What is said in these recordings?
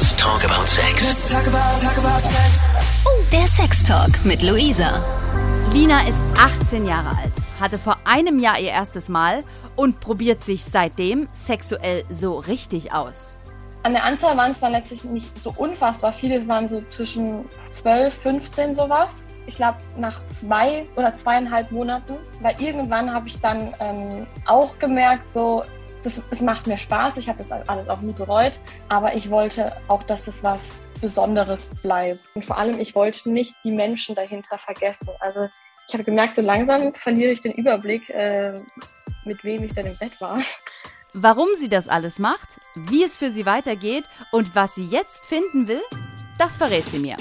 Let's talk about sex. Let's talk about, talk about sex. Der Sextalk mit Luisa. Lina ist 18 Jahre alt, hatte vor einem Jahr ihr erstes Mal und probiert sich seitdem sexuell so richtig aus. An der Anzahl waren es dann letztlich nicht so unfassbar viele, es waren so zwischen 12, 15 sowas. Ich glaube, nach zwei oder zweieinhalb Monaten, weil irgendwann habe ich dann ähm, auch gemerkt, so, das, es macht mir Spaß, ich habe das alles auch nie bereut, aber ich wollte auch, dass das was Besonderes bleibt. Und vor allem, ich wollte nicht die Menschen dahinter vergessen. Also ich habe gemerkt, so langsam verliere ich den Überblick, äh, mit wem ich denn im Bett war. Warum sie das alles macht, wie es für sie weitergeht und was sie jetzt finden will, das verrät sie mir.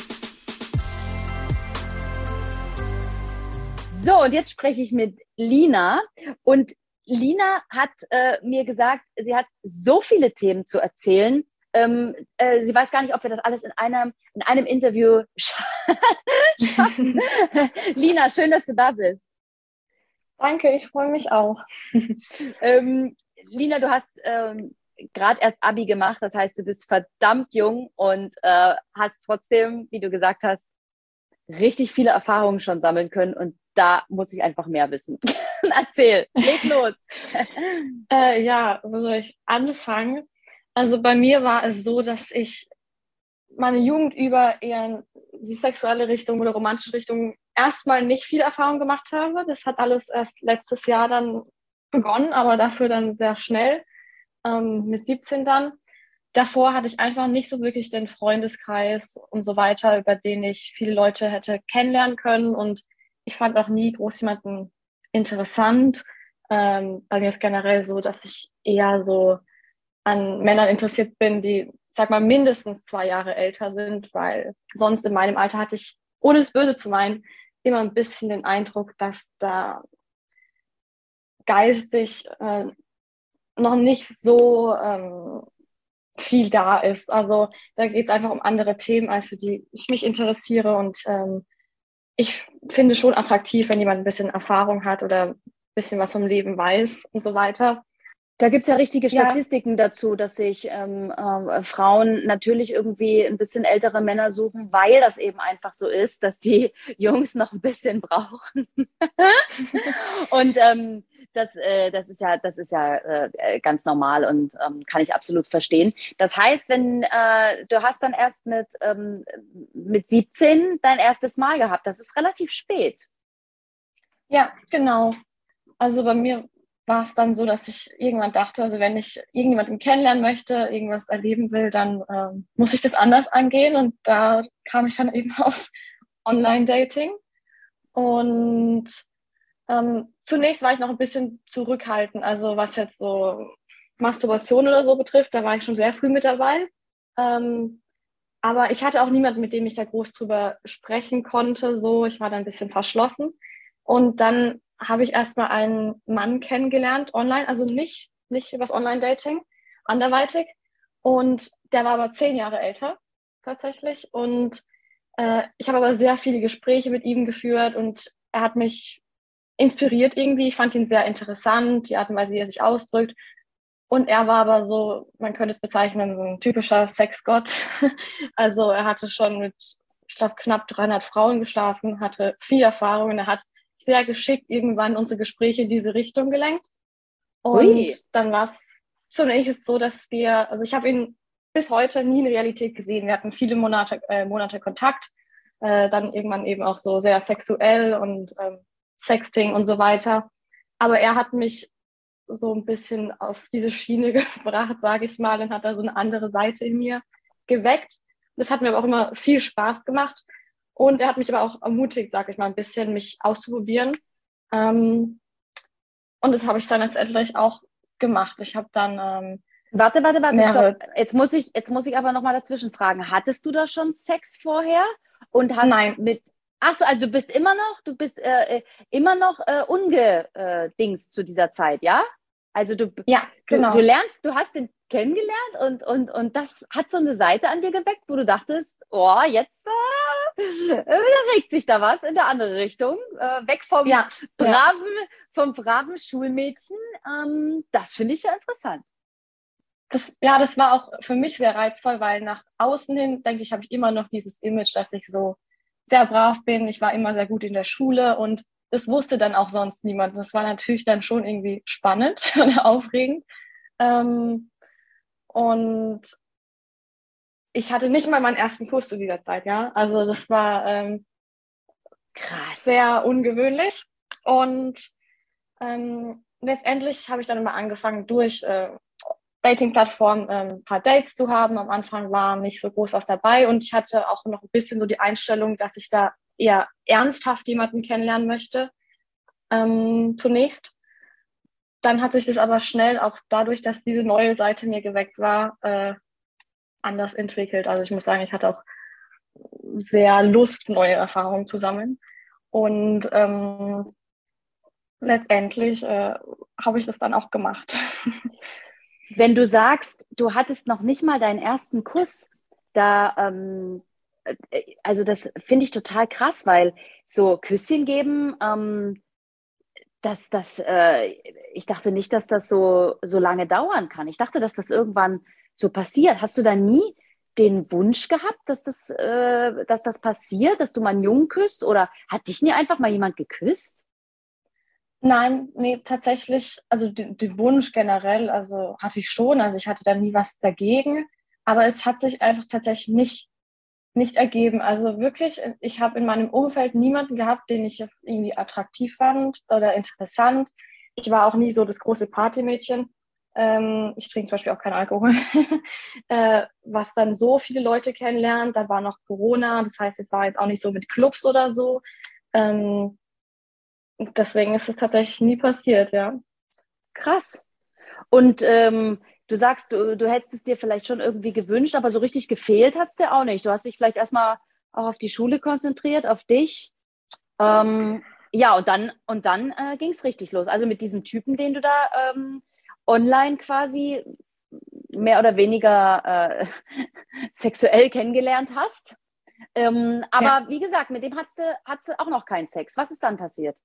So, und jetzt spreche ich mit Lina. Und Lina hat äh, mir gesagt, sie hat so viele Themen zu erzählen. Ähm, äh, sie weiß gar nicht, ob wir das alles in einem, in einem Interview schaffen. Lina, schön, dass du da bist. Danke, ich freue mich auch. ähm, Lina, du hast ähm, gerade erst Abi gemacht, das heißt, du bist verdammt jung und äh, hast trotzdem, wie du gesagt hast, richtig viele Erfahrungen schon sammeln können und da muss ich einfach mehr wissen. Erzähl, leg los. äh, ja, wo soll ich anfangen? Also bei mir war es so, dass ich meine Jugend über eher die sexuelle Richtung oder romantische Richtung erstmal nicht viel Erfahrung gemacht habe. Das hat alles erst letztes Jahr dann begonnen, aber dafür dann sehr schnell, ähm, mit 17 dann. Davor hatte ich einfach nicht so wirklich den Freundeskreis und so weiter, über den ich viele Leute hätte kennenlernen können. Und ich fand auch nie groß jemanden interessant. Ähm, bei mir ist generell so, dass ich eher so an Männern interessiert bin, die, sag mal, mindestens zwei Jahre älter sind, weil sonst in meinem Alter hatte ich, ohne es böse zu meinen, immer ein bisschen den Eindruck, dass da geistig äh, noch nicht so ähm, viel da ist. Also da geht es einfach um andere Themen, als für die ich mich interessiere. Und ähm, ich finde schon attraktiv, wenn jemand ein bisschen Erfahrung hat oder ein bisschen was vom Leben weiß und so weiter. Da gibt es ja richtige Statistiken ja. dazu, dass sich ähm, äh, Frauen natürlich irgendwie ein bisschen ältere Männer suchen, weil das eben einfach so ist, dass die Jungs noch ein bisschen brauchen. und ähm, das, äh, das ist ja, das ist ja äh, ganz normal und ähm, kann ich absolut verstehen. Das heißt, wenn äh, du hast dann erst mit, ähm, mit 17 dein erstes Mal gehabt, das ist relativ spät. Ja, genau. Also bei mir war es dann so, dass ich irgendwann dachte, also wenn ich irgendjemanden kennenlernen möchte, irgendwas erleben will, dann ähm, muss ich das anders angehen. Und da kam ich dann eben aufs Online-Dating. Und ähm, zunächst war ich noch ein bisschen zurückhaltend, also was jetzt so Masturbation oder so betrifft, da war ich schon sehr früh mit dabei. Ähm, aber ich hatte auch niemanden, mit dem ich da groß drüber sprechen konnte. So, ich war da ein bisschen verschlossen. Und dann habe ich erstmal einen Mann kennengelernt online, also nicht, nicht übers Online-Dating, anderweitig. Und der war aber zehn Jahre älter tatsächlich. Und äh, ich habe aber sehr viele Gespräche mit ihm geführt und er hat mich inspiriert irgendwie. Ich fand ihn sehr interessant, die Art und Weise, wie er sich ausdrückt. Und er war aber so, man könnte es bezeichnen, so ein typischer Sexgott. Also er hatte schon mit, ich glaube, knapp 300 Frauen geschlafen, hatte viel Erfahrung und er hat sehr geschickt irgendwann unsere Gespräche in diese Richtung gelenkt. Und Ui. dann war es zunächst so, dass wir, also ich habe ihn bis heute nie in Realität gesehen. Wir hatten viele Monate, äh, Monate Kontakt, äh, dann irgendwann eben auch so sehr sexuell und ähm, Sexting und so weiter. Aber er hat mich so ein bisschen auf diese Schiene gebracht, sage ich mal, und hat da so eine andere Seite in mir geweckt. Das hat mir aber auch immer viel Spaß gemacht. Und er hat mich aber auch ermutigt, sage ich mal, ein bisschen mich auszuprobieren. Ähm, und das habe ich dann letztendlich auch gemacht. Ich habe dann ähm, Warte, warte, warte, stopp. Jetzt muss ich, jetzt muss ich aber nochmal dazwischen fragen. Hattest du da schon Sex vorher? Und hast Nein. mit Ach so, also du bist immer noch, du bist äh, äh immer noch äh, ungedings äh, zu dieser Zeit, ja? Also du, ja, genau. du, du lernst, du hast den kennengelernt und, und, und das hat so eine Seite an dir geweckt, wo du dachtest, oh, jetzt äh, regt sich da was in der andere Richtung, äh, weg vom ja, braven, ja. vom braven Schulmädchen. Ähm, das finde ich ja interessant. das, ja, das war auch für mich sehr reizvoll, weil nach außen hin, denke ich, habe ich immer noch dieses Image, dass ich so sehr brav bin. Ich war immer sehr gut in der Schule und das wusste dann auch sonst niemand. Das war natürlich dann schon irgendwie spannend und aufregend. Ähm, und ich hatte nicht mal meinen ersten Kurs zu dieser Zeit, ja. Also das war ähm, krass, sehr ungewöhnlich. Und ähm, letztendlich habe ich dann immer angefangen, durch äh, Dating-Plattformen äh, ein paar Dates zu haben. Am Anfang war nicht so groß was dabei und ich hatte auch noch ein bisschen so die Einstellung, dass ich da eher ernsthaft jemanden kennenlernen möchte. Ähm, zunächst. Dann hat sich das aber schnell auch dadurch, dass diese neue Seite mir geweckt war, äh, anders entwickelt. Also ich muss sagen, ich hatte auch sehr Lust, neue Erfahrungen zu sammeln. Und ähm, letztendlich äh, habe ich das dann auch gemacht. Wenn du sagst, du hattest noch nicht mal deinen ersten Kuss, da, ähm, äh, also das finde ich total krass, weil so Küsschen geben, ähm, das, das, äh, ich dachte nicht, dass das so, so lange dauern kann. Ich dachte, dass das irgendwann so passiert. Hast du da nie den Wunsch gehabt, dass das, äh, dass das passiert, dass du mal einen Jungen küsst? Oder hat dich nie einfach mal jemand geküsst? Nein, nee, tatsächlich, also den Wunsch generell, also hatte ich schon, also ich hatte da nie was dagegen, aber es hat sich einfach tatsächlich nicht, nicht ergeben. Also wirklich, ich habe in meinem Umfeld niemanden gehabt, den ich irgendwie attraktiv fand oder interessant. Ich war auch nie so das große Partymädchen. Ähm, ich trinke zum Beispiel auch keinen Alkohol, äh, was dann so viele Leute kennenlernt. Da war noch Corona, das heißt, es war jetzt auch nicht so mit Clubs oder so. Ähm, deswegen ist es tatsächlich nie passiert, ja. Krass. Und ähm, du sagst, du, du hättest es dir vielleicht schon irgendwie gewünscht, aber so richtig gefehlt hat es dir auch nicht. Du hast dich vielleicht erstmal auch auf die Schule konzentriert, auf dich. Ähm, ja, und dann, und dann äh, ging es richtig los. Also mit diesem Typen, den du da ähm, online quasi mehr oder weniger äh, sexuell kennengelernt hast. Ähm, aber ja. wie gesagt, mit dem hat sie, hat sie auch noch keinen Sex. Was ist dann passiert?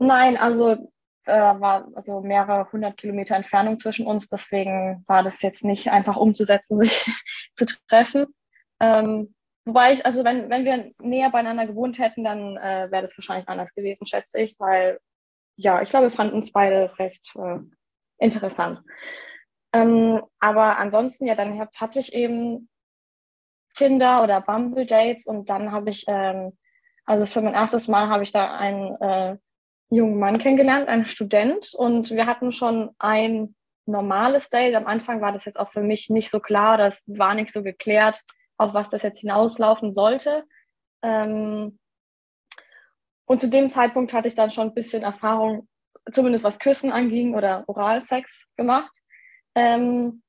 Nein, also äh, war also mehrere hundert Kilometer Entfernung zwischen uns, deswegen war das jetzt nicht einfach umzusetzen, sich zu treffen. Ähm, wobei ich, also wenn, wenn wir näher beieinander gewohnt hätten, dann äh, wäre das wahrscheinlich anders gewesen, schätze ich, weil ja, ich glaube, wir fanden uns beide recht äh, interessant. Ähm, aber ansonsten, ja, dann hatte ich eben Kinder oder Bumble Dates und dann habe ich, ähm, also für mein erstes Mal habe ich da einen äh, jungen Mann kennengelernt, einen Student und wir hatten schon ein normales Date. Am Anfang war das jetzt auch für mich nicht so klar, das war nicht so geklärt, auf was das jetzt hinauslaufen sollte. Ähm, und zu dem Zeitpunkt hatte ich dann schon ein bisschen Erfahrung, zumindest was Küssen anging oder Oralsex gemacht. Ähm,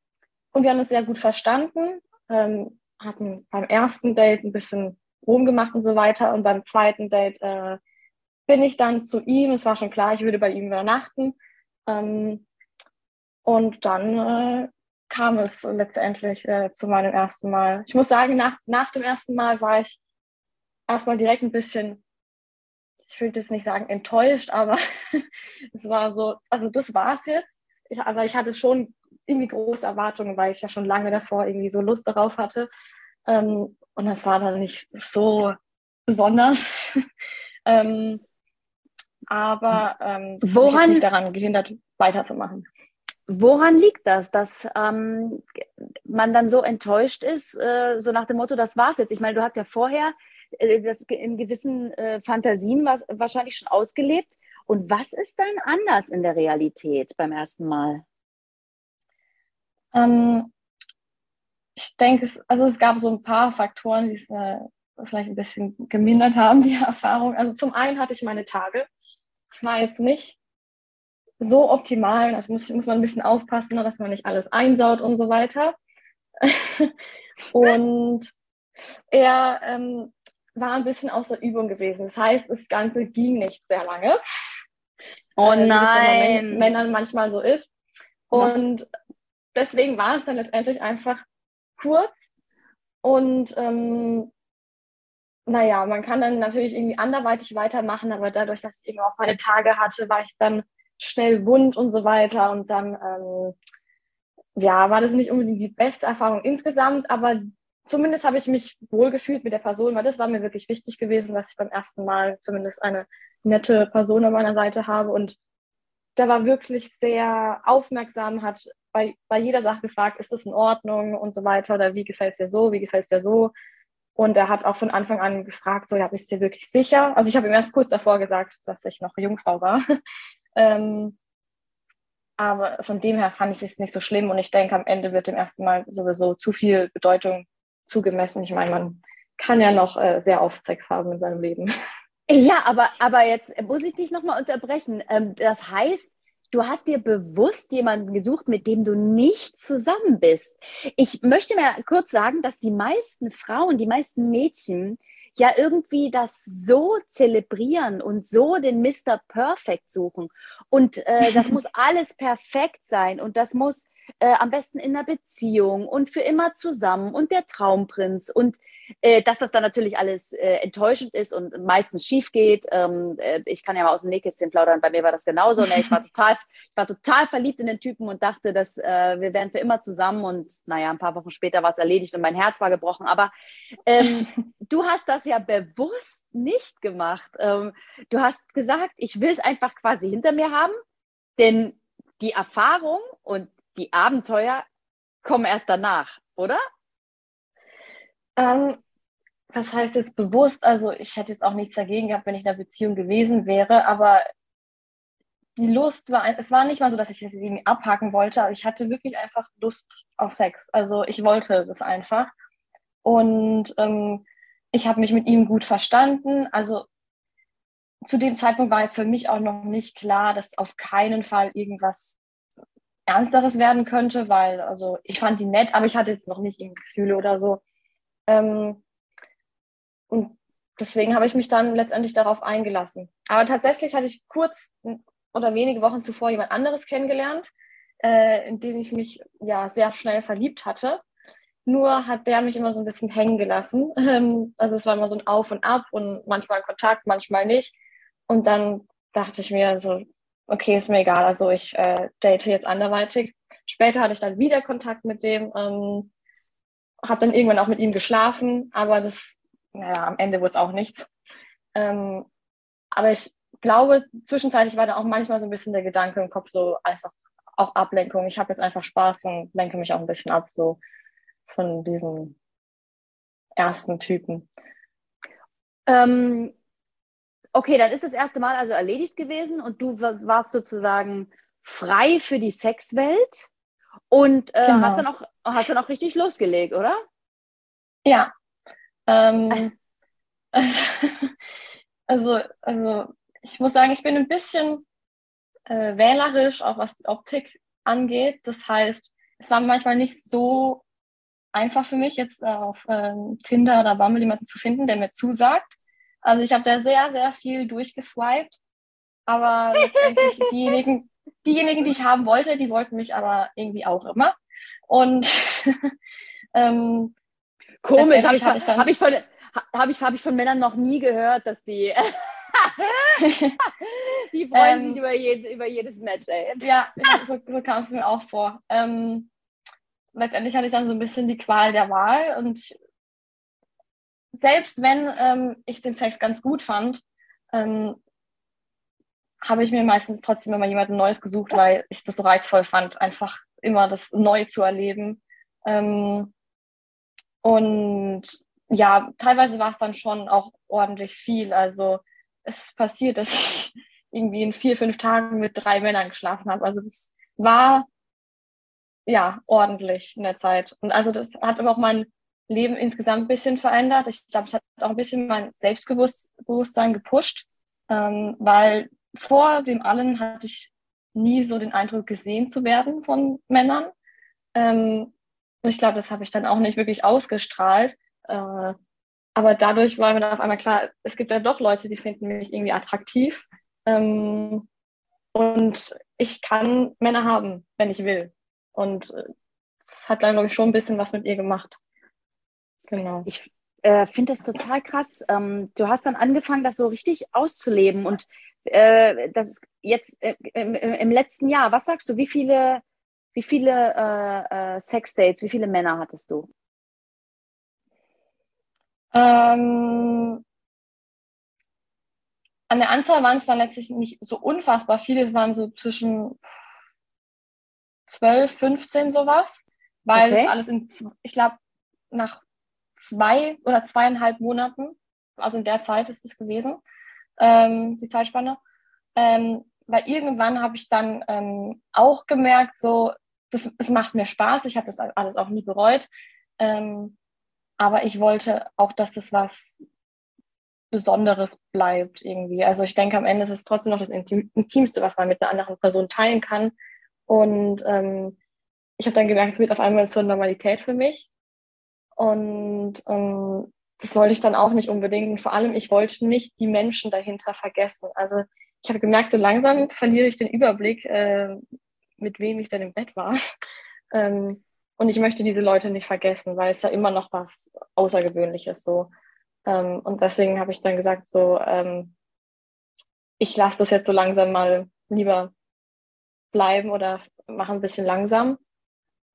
und wir haben es sehr gut verstanden, ähm, hatten beim ersten Date ein bisschen rumgemacht und so weiter. Und beim zweiten Date äh, bin ich dann zu ihm. Es war schon klar, ich würde bei ihm übernachten. Ähm, und dann äh, kam es letztendlich äh, zu meinem ersten Mal. Ich muss sagen, nach, nach dem ersten Mal war ich erstmal direkt ein bisschen ich will jetzt nicht sagen enttäuscht, aber es war so, also das war es jetzt. Ich, aber ich hatte schon irgendwie große Erwartungen, weil ich ja schon lange davor irgendwie so Lust darauf hatte. Ähm, und das war dann nicht so besonders. ähm, aber ähm, das Woran, hat mich nicht daran gehindert, weiterzumachen. Woran liegt das, dass ähm, man dann so enttäuscht ist, äh, so nach dem Motto, das war's jetzt? Ich meine, du hast ja vorher äh, das in gewissen äh, Fantasien was, wahrscheinlich schon ausgelebt. Und was ist dann anders in der Realität beim ersten Mal? Ähm, ich denke, es, also es gab so ein paar Faktoren, die es äh, vielleicht ein bisschen gemindert haben, die Erfahrung. Also zum einen hatte ich meine Tage. Es war jetzt nicht so optimal. Da muss, muss man ein bisschen aufpassen, dass man nicht alles einsaut und so weiter. und er ähm, war ein bisschen außer Übung gewesen. Das heißt, das Ganze ging nicht sehr lange. Oh äh, nein. Äh, Männern manchmal so ist. Und deswegen war es dann letztendlich einfach kurz. Und ähm, naja, man kann dann natürlich irgendwie anderweitig weitermachen, aber dadurch, dass ich eben auch meine Tage hatte, war ich dann schnell wund und so weiter. Und dann ähm, ja, war das nicht unbedingt die beste Erfahrung insgesamt, aber zumindest habe ich mich wohlgefühlt mit der Person, weil das war mir wirklich wichtig gewesen, dass ich beim ersten Mal zumindest eine nette Person an meiner Seite habe und der war wirklich sehr aufmerksam, hat bei, bei jeder Sache gefragt, ist das in Ordnung und so weiter oder wie gefällt es dir so, wie gefällt es dir so. Und er hat auch von Anfang an gefragt, so, ja, bist du dir wirklich sicher? Also ich habe ihm erst kurz davor gesagt, dass ich noch Jungfrau war. ähm, aber von dem her fand ich es nicht so schlimm und ich denke, am Ende wird dem ersten Mal sowieso zu viel Bedeutung zugemessen. Ich meine, man kann ja noch äh, sehr oft Sex haben in seinem Leben. Ja, aber, aber jetzt muss ich dich nochmal unterbrechen. Ähm, das heißt, du hast dir bewusst jemanden gesucht, mit dem du nicht zusammen bist. Ich möchte mal kurz sagen, dass die meisten Frauen, die meisten Mädchen ja irgendwie das so zelebrieren und so den Mr. Perfect suchen. Und äh, das muss alles perfekt sein und das muss äh, am besten in einer Beziehung und für immer zusammen und der Traumprinz und äh, dass das dann natürlich alles äh, enttäuschend ist und meistens schief geht. Ähm, äh, ich kann ja mal aus dem Nähkästchen plaudern, bei mir war das genauso. Ne? Ich, war total, ich war total verliebt in den Typen und dachte, dass äh, wir wären für immer zusammen und naja, ein paar Wochen später war es erledigt und mein Herz war gebrochen. Aber ähm, du hast das ja bewusst nicht gemacht. Ähm, du hast gesagt, ich will es einfach quasi hinter mir haben, denn die Erfahrung und die Abenteuer kommen erst danach, oder? Ähm, was heißt jetzt bewusst? Also ich hätte jetzt auch nichts dagegen gehabt, wenn ich in einer Beziehung gewesen wäre, aber die Lust war, es war nicht mal so, dass ich das irgendwie abhaken wollte, aber ich hatte wirklich einfach Lust auf Sex. Also ich wollte das einfach. Und ähm, ich habe mich mit ihm gut verstanden. Also zu dem Zeitpunkt war jetzt für mich auch noch nicht klar, dass auf keinen Fall irgendwas Ernsteres werden könnte, weil also ich fand die nett, aber ich hatte jetzt noch nicht irgendwie Gefühle oder so. Ähm, und deswegen habe ich mich dann letztendlich darauf eingelassen. Aber tatsächlich hatte ich kurz oder wenige Wochen zuvor jemand anderes kennengelernt, äh, in den ich mich ja sehr schnell verliebt hatte. Nur hat der mich immer so ein bisschen hängen gelassen. Ähm, also es war immer so ein Auf und Ab und manchmal Kontakt, manchmal nicht. Und dann dachte ich mir so, okay, ist mir egal, also ich äh, date jetzt anderweitig. Später hatte ich dann wieder Kontakt mit dem, ähm, habe dann irgendwann auch mit ihm geschlafen, aber das, naja, am Ende wurde es auch nichts. Ähm, aber ich glaube, zwischenzeitlich war da auch manchmal so ein bisschen der Gedanke im Kopf, so einfach auch Ablenkung. Ich habe jetzt einfach Spaß und lenke mich auch ein bisschen ab, so von diesem ersten Typen. Ähm, okay, dann ist das erste Mal also erledigt gewesen und du warst sozusagen frei für die Sexwelt und äh, genau. hast, dann auch, hast dann auch richtig losgelegt, oder? Ja. Ähm, also, also ich muss sagen, ich bin ein bisschen äh, wählerisch, auch was die Optik angeht. Das heißt, es war manchmal nicht so einfach für mich, jetzt auf ähm, Tinder oder Bumble jemanden zu finden, der mir zusagt. Also ich habe da sehr, sehr viel durchgeswiped. Aber letztendlich diejenigen, diejenigen, die ich haben wollte, die wollten mich aber irgendwie auch immer. Und ähm, komisch, habe ich, hab ich, hab ich, von, hab ich, hab ich von Männern noch nie gehört, dass die die freuen ähm, sich über, jed, über jedes Match, ey. Ja, so, so kam es mir auch vor. Ähm, letztendlich hatte ich dann so ein bisschen die Qual der Wahl und selbst wenn ähm, ich den Sex ganz gut fand, ähm, habe ich mir meistens trotzdem immer jemanden Neues gesucht, weil ich das so reizvoll fand, einfach immer das neu zu erleben. Ähm, und ja, teilweise war es dann schon auch ordentlich viel. Also es passiert, dass ich irgendwie in vier, fünf Tagen mit drei Männern geschlafen habe. Also das war ja ordentlich in der Zeit. Und also das hat aber auch mein Leben insgesamt ein bisschen verändert. Ich glaube, es hat auch ein bisschen mein Selbstbewusstsein gepusht, ähm, weil vor dem allen hatte ich nie so den Eindruck, gesehen zu werden von Männern. Ähm, ich glaube, das habe ich dann auch nicht wirklich ausgestrahlt. Äh, aber dadurch war mir dann auf einmal klar, es gibt ja doch Leute, die finden mich irgendwie attraktiv. Ähm, und ich kann Männer haben, wenn ich will. Und äh, das hat dann, glaube ich, schon ein bisschen was mit ihr gemacht. Genau. Ich äh, finde das total krass. Ähm, du hast dann angefangen, das so richtig auszuleben und äh, das jetzt äh, im, im, letzten Jahr, was sagst du, wie viele, wie viele äh, äh, Sexdates, wie viele Männer hattest du? Ähm, an der Anzahl waren es dann letztlich nicht so unfassbar viele. Es waren so zwischen 12, 15 sowas, weil okay. es alles in, ich glaube, nach zwei oder zweieinhalb Monaten, also in der Zeit ist es gewesen, ähm, die Zeitspanne, ähm, weil irgendwann habe ich dann ähm, auch gemerkt, so, das, es macht mir Spaß, ich habe das alles auch nie bereut, ähm, aber ich wollte auch, dass das was Besonderes bleibt irgendwie. Also ich denke, am Ende ist es trotzdem noch das Intimste, was man mit einer anderen Person teilen kann. Und ähm, ich habe dann gemerkt, es wird auf einmal zur Normalität für mich. Und ähm, das wollte ich dann auch nicht unbedingt. Und vor allem, ich wollte nicht die Menschen dahinter vergessen. Also ich habe gemerkt, so langsam verliere ich den Überblick, äh, mit wem ich denn im Bett war. ähm, und ich möchte diese Leute nicht vergessen, weil es ja immer noch was Außergewöhnliches so. Ähm, und deswegen habe ich dann gesagt, so, ähm, ich lasse das jetzt so langsam mal lieber bleiben oder mache ein bisschen langsam.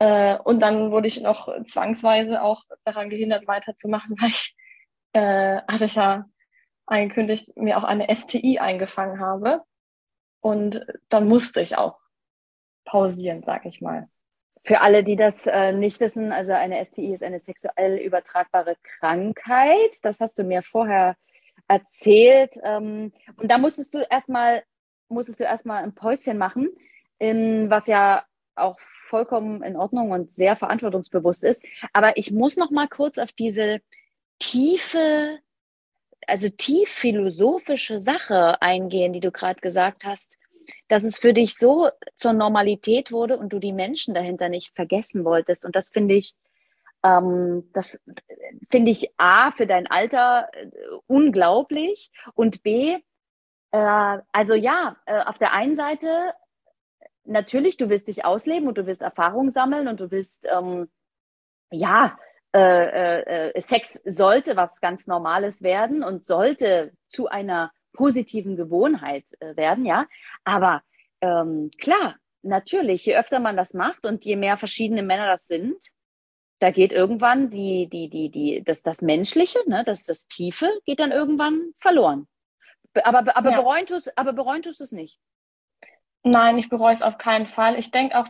Äh, und dann wurde ich noch zwangsweise auch daran gehindert, weiterzumachen, weil ich, äh, hatte ich ja angekündigt, mir auch eine STI eingefangen habe. Und dann musste ich auch pausieren, sag ich mal. Für alle, die das äh, nicht wissen, also eine STI ist eine sexuell übertragbare Krankheit. Das hast du mir vorher erzählt. Ähm, und da musstest du erstmal, musstest du erstmal ein Päuschen machen, in, was ja auch vollkommen in Ordnung und sehr verantwortungsbewusst ist. Aber ich muss noch mal kurz auf diese tiefe, also tief philosophische Sache eingehen, die du gerade gesagt hast dass es für dich so zur Normalität wurde und du die Menschen dahinter nicht vergessen wolltest. Und das finde ich, ähm, das finde ich A, für dein Alter äh, unglaublich und B, äh, also ja, äh, auf der einen Seite natürlich, du willst dich ausleben und du willst Erfahrung sammeln und du willst, ähm, ja, äh, äh, äh Sex sollte was ganz Normales werden und sollte zu einer positiven Gewohnheit äh, werden, ja. Aber ähm, klar, natürlich, je öfter man das macht und je mehr verschiedene Männer das sind, da geht irgendwann die, die, die, die, das, das Menschliche, ne, das, das Tiefe geht dann irgendwann verloren. Aber, aber, ja. bereuen tust, aber bereuen tust es nicht. Nein, ich bereue es auf keinen Fall. Ich denke auch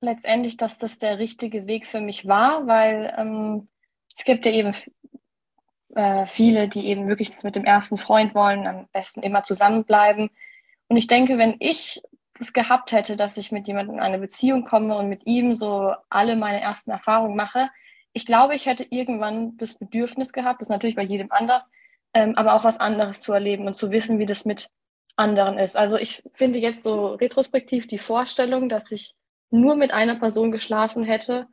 letztendlich, dass das der richtige Weg für mich war, weil ähm, es gibt ja eben äh, viele, die eben wirklich mit dem ersten Freund wollen, am besten immer zusammenbleiben. Und ich denke, wenn ich das gehabt hätte, dass ich mit jemandem in eine Beziehung komme und mit ihm so alle meine ersten Erfahrungen mache, ich glaube, ich hätte irgendwann das Bedürfnis gehabt, das ist natürlich bei jedem anders, ähm, aber auch was anderes zu erleben und zu wissen, wie das mit anderen ist. Also ich finde jetzt so retrospektiv die Vorstellung, dass ich nur mit einer Person geschlafen hätte,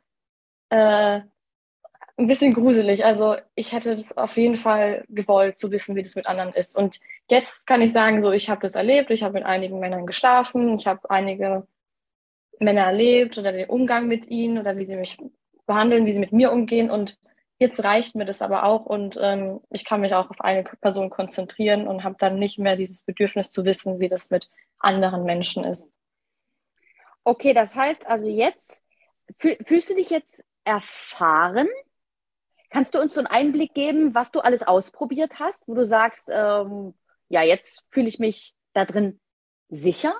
äh, ein bisschen gruselig. Also ich hätte das auf jeden Fall gewollt, zu wissen, wie das mit anderen ist. Und jetzt kann ich sagen, so ich habe das erlebt, ich habe mit einigen Männern geschlafen, ich habe einige Männer erlebt oder den Umgang mit ihnen oder wie sie mich behandeln, wie sie mit mir umgehen. Und jetzt reicht mir das aber auch und ähm, ich kann mich auch auf eine Person konzentrieren und habe dann nicht mehr dieses Bedürfnis zu wissen, wie das mit anderen Menschen ist. Okay, das heißt also jetzt, fühlst du dich jetzt erfahren Kannst du uns so einen Einblick geben, was du alles ausprobiert hast, wo du sagst, ähm, ja, jetzt fühle ich mich da drin sicher?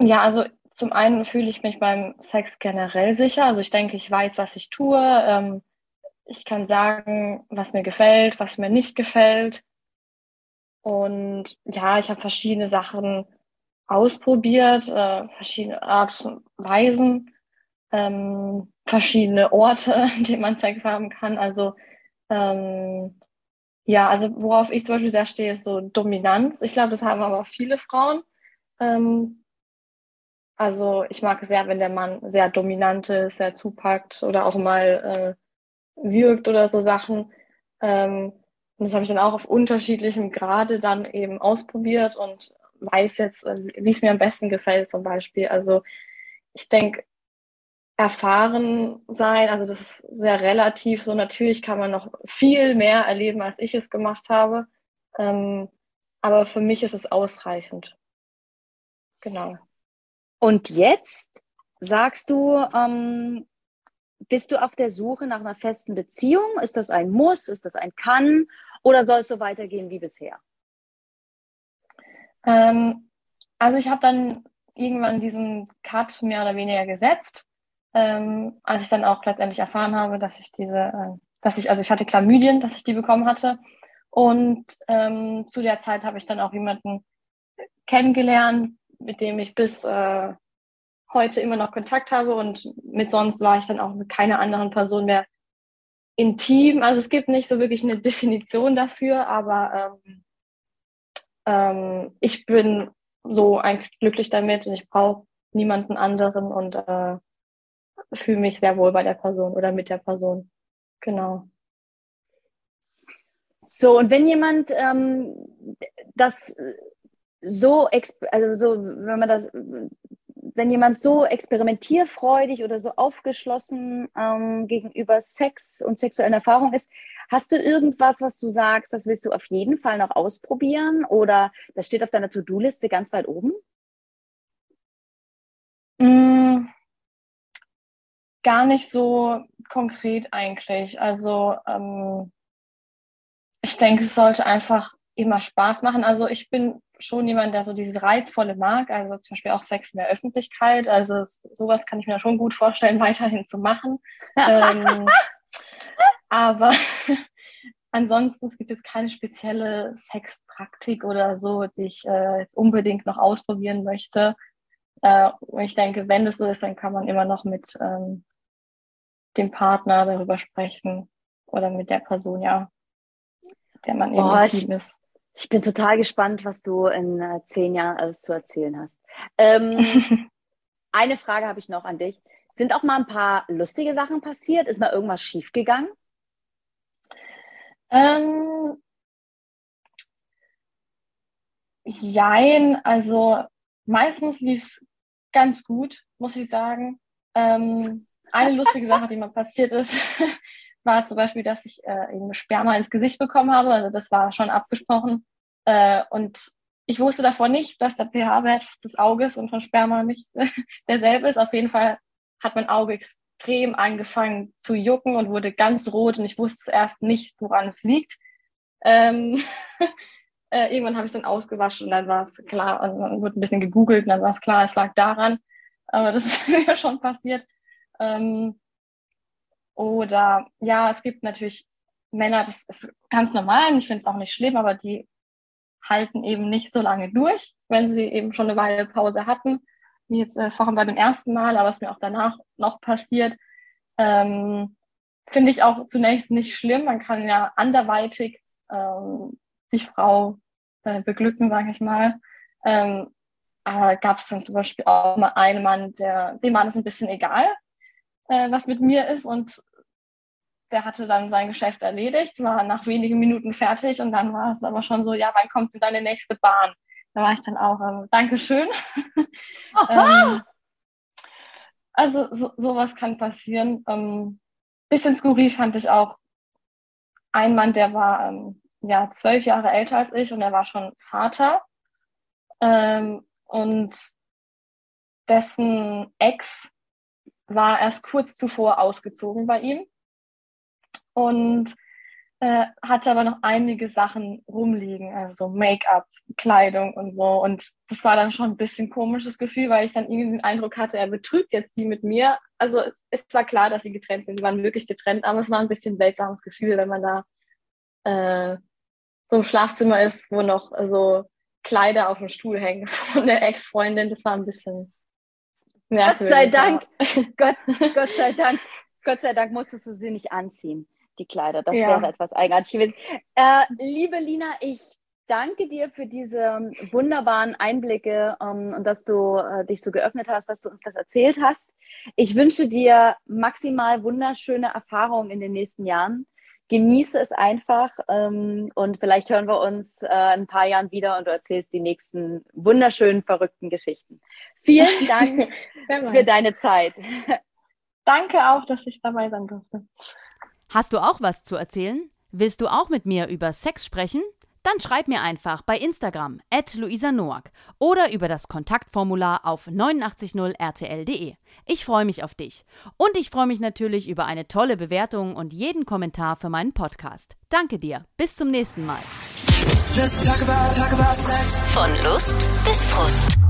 Ja, also zum einen fühle ich mich beim Sex generell sicher. Also ich denke, ich weiß, was ich tue. Ähm, ich kann sagen, was mir gefällt, was mir nicht gefällt. Und ja, ich habe verschiedene Sachen ausprobiert, äh, verschiedene Art und Weisen. Ähm, verschiedene Orte, an denen man Sex haben kann. Also ähm, ja, also worauf ich zum Beispiel sehr stehe, ist so Dominanz. Ich glaube, das haben aber auch viele Frauen. Ähm, also ich mag es sehr, wenn der Mann sehr dominant ist, sehr zupackt oder auch mal äh, wirkt oder so Sachen. Ähm, und das habe ich dann auch auf unterschiedlichem Grade dann eben ausprobiert und weiß jetzt, äh, wie es mir am besten gefällt zum Beispiel. Also ich denke, erfahren sein. Also das ist sehr relativ. So natürlich kann man noch viel mehr erleben, als ich es gemacht habe. Ähm, aber für mich ist es ausreichend. Genau. Und jetzt sagst du, ähm, bist du auf der Suche nach einer festen Beziehung? Ist das ein Muss? Ist das ein Kann? Oder soll es so weitergehen wie bisher? Ähm, also ich habe dann irgendwann diesen Cut mehr oder weniger gesetzt, ähm, als ich dann auch letztendlich erfahren habe, dass ich diese, äh, dass ich, also ich hatte Chlamydien, dass ich die bekommen hatte. Und ähm, zu der Zeit habe ich dann auch jemanden kennengelernt, mit dem ich bis äh, heute immer noch Kontakt habe und mit sonst war ich dann auch mit keiner anderen Person mehr intim. Also es gibt nicht so wirklich eine Definition dafür, aber ähm, ähm, ich bin so eigentlich glücklich damit und ich brauche niemanden anderen und äh, fühle mich sehr wohl bei der Person oder mit der Person. Genau. So, und wenn jemand ähm, das so, also so, wenn man das, wenn jemand so experimentierfreudig oder so aufgeschlossen ähm, gegenüber Sex und sexuellen Erfahrungen ist, hast du irgendwas, was du sagst, das willst du auf jeden Fall noch ausprobieren oder das steht auf deiner To-Do-Liste ganz weit oben? Mm, gar nicht so konkret eigentlich. Also ähm, ich denke, es sollte einfach immer Spaß machen. Also ich bin schon jemand, der so dieses Reizvolle mag, also zum Beispiel auch Sex in der Öffentlichkeit. Also sowas kann ich mir schon gut vorstellen, weiterhin zu machen. ähm, aber ansonsten, es gibt jetzt keine spezielle Sexpraktik oder so, die ich äh, jetzt unbedingt noch ausprobieren möchte. Äh, und ich denke, wenn das so ist, dann kann man immer noch mit ähm, dem Partner darüber sprechen oder mit der Person, ja, der man eben oh, Team ist. Ich bin total gespannt, was du in äh, zehn Jahren alles zu erzählen hast. Ähm, eine Frage habe ich noch an dich. Sind auch mal ein paar lustige Sachen passiert? Ist mal irgendwas schiefgegangen? Ähm, jein, also meistens lief es ganz gut, muss ich sagen. Ähm, eine lustige Sache, die mal passiert ist, war zum Beispiel, dass ich äh, eben Sperma ins Gesicht bekommen habe. Also das war schon abgesprochen. Äh, und ich wusste davor nicht, dass der pH-Wert des Auges und von Sperma nicht derselbe ist. Auf jeden Fall hat mein Auge extrem angefangen zu jucken und wurde ganz rot und ich wusste zuerst nicht, woran es liegt. Ähm, äh, irgendwann habe ich es dann ausgewaschen und dann war es klar, und dann wurde ein bisschen gegoogelt und dann war es klar, es lag daran. Aber das ist mir schon passiert. Ähm, oder ja, es gibt natürlich Männer, das ist ganz normal und ich finde es auch nicht schlimm, aber die halten eben nicht so lange durch, wenn sie eben schon eine Weile Pause hatten, wie jetzt äh, vorhin bei dem ersten Mal, aber was mir auch danach noch passiert. Ähm, finde ich auch zunächst nicht schlimm. Man kann ja anderweitig ähm, die Frau äh, beglücken, sage ich mal. Ähm, aber gab es dann zum Beispiel auch mal einen Mann, der, dem war das ein bisschen egal, äh, was mit mir ist und der hatte dann sein Geschäft erledigt, war nach wenigen Minuten fertig und dann war es aber schon so, ja, wann kommt denn deine nächste Bahn? Da war ich dann auch, ähm, Dankeschön. ähm, also so, sowas kann passieren. Ähm, bisschen skurril fand ich auch ein Mann, der war ähm, ja zwölf Jahre älter als ich und er war schon Vater. Ähm, und dessen Ex war erst kurz zuvor ausgezogen bei ihm und äh, hatte aber noch einige Sachen rumliegen, also Make-up, Kleidung und so. Und das war dann schon ein bisschen komisches Gefühl, weil ich dann irgendwie den Eindruck hatte, er betrügt jetzt sie mit mir. Also es, es war klar, dass sie getrennt sind, die waren wirklich getrennt, aber es war ein bisschen seltsames Gefühl, wenn man da äh, so im Schlafzimmer ist, wo noch so Kleider auf dem Stuhl hängen von der Ex-Freundin. Das war ein bisschen merkwürdig. Gott sei Dank, Gott, Gott sei Dank, Gott sei Dank musstest du sie nicht anziehen die Kleider. Das ja. wäre etwas eigenartig gewesen. Äh, liebe Lina, ich danke dir für diese wunderbaren Einblicke ähm, und dass du äh, dich so geöffnet hast, dass du uns das erzählt hast. Ich wünsche dir maximal wunderschöne Erfahrungen in den nächsten Jahren. Genieße es einfach ähm, und vielleicht hören wir uns äh, ein paar Jahren wieder und du erzählst die nächsten wunderschönen, verrückten Geschichten. Vielen Dank für deine Zeit. Danke auch, dass ich dabei sein durfte. Hast du auch was zu erzählen? Willst du auch mit mir über Sex sprechen? Dann schreib mir einfach bei Instagram at Luisa Noack oder über das Kontaktformular auf 890rtl.de. Ich freue mich auf dich. Und ich freue mich natürlich über eine tolle Bewertung und jeden Kommentar für meinen Podcast. Danke dir. Bis zum nächsten Mal. Talk about, talk about Von Lust bis Frust.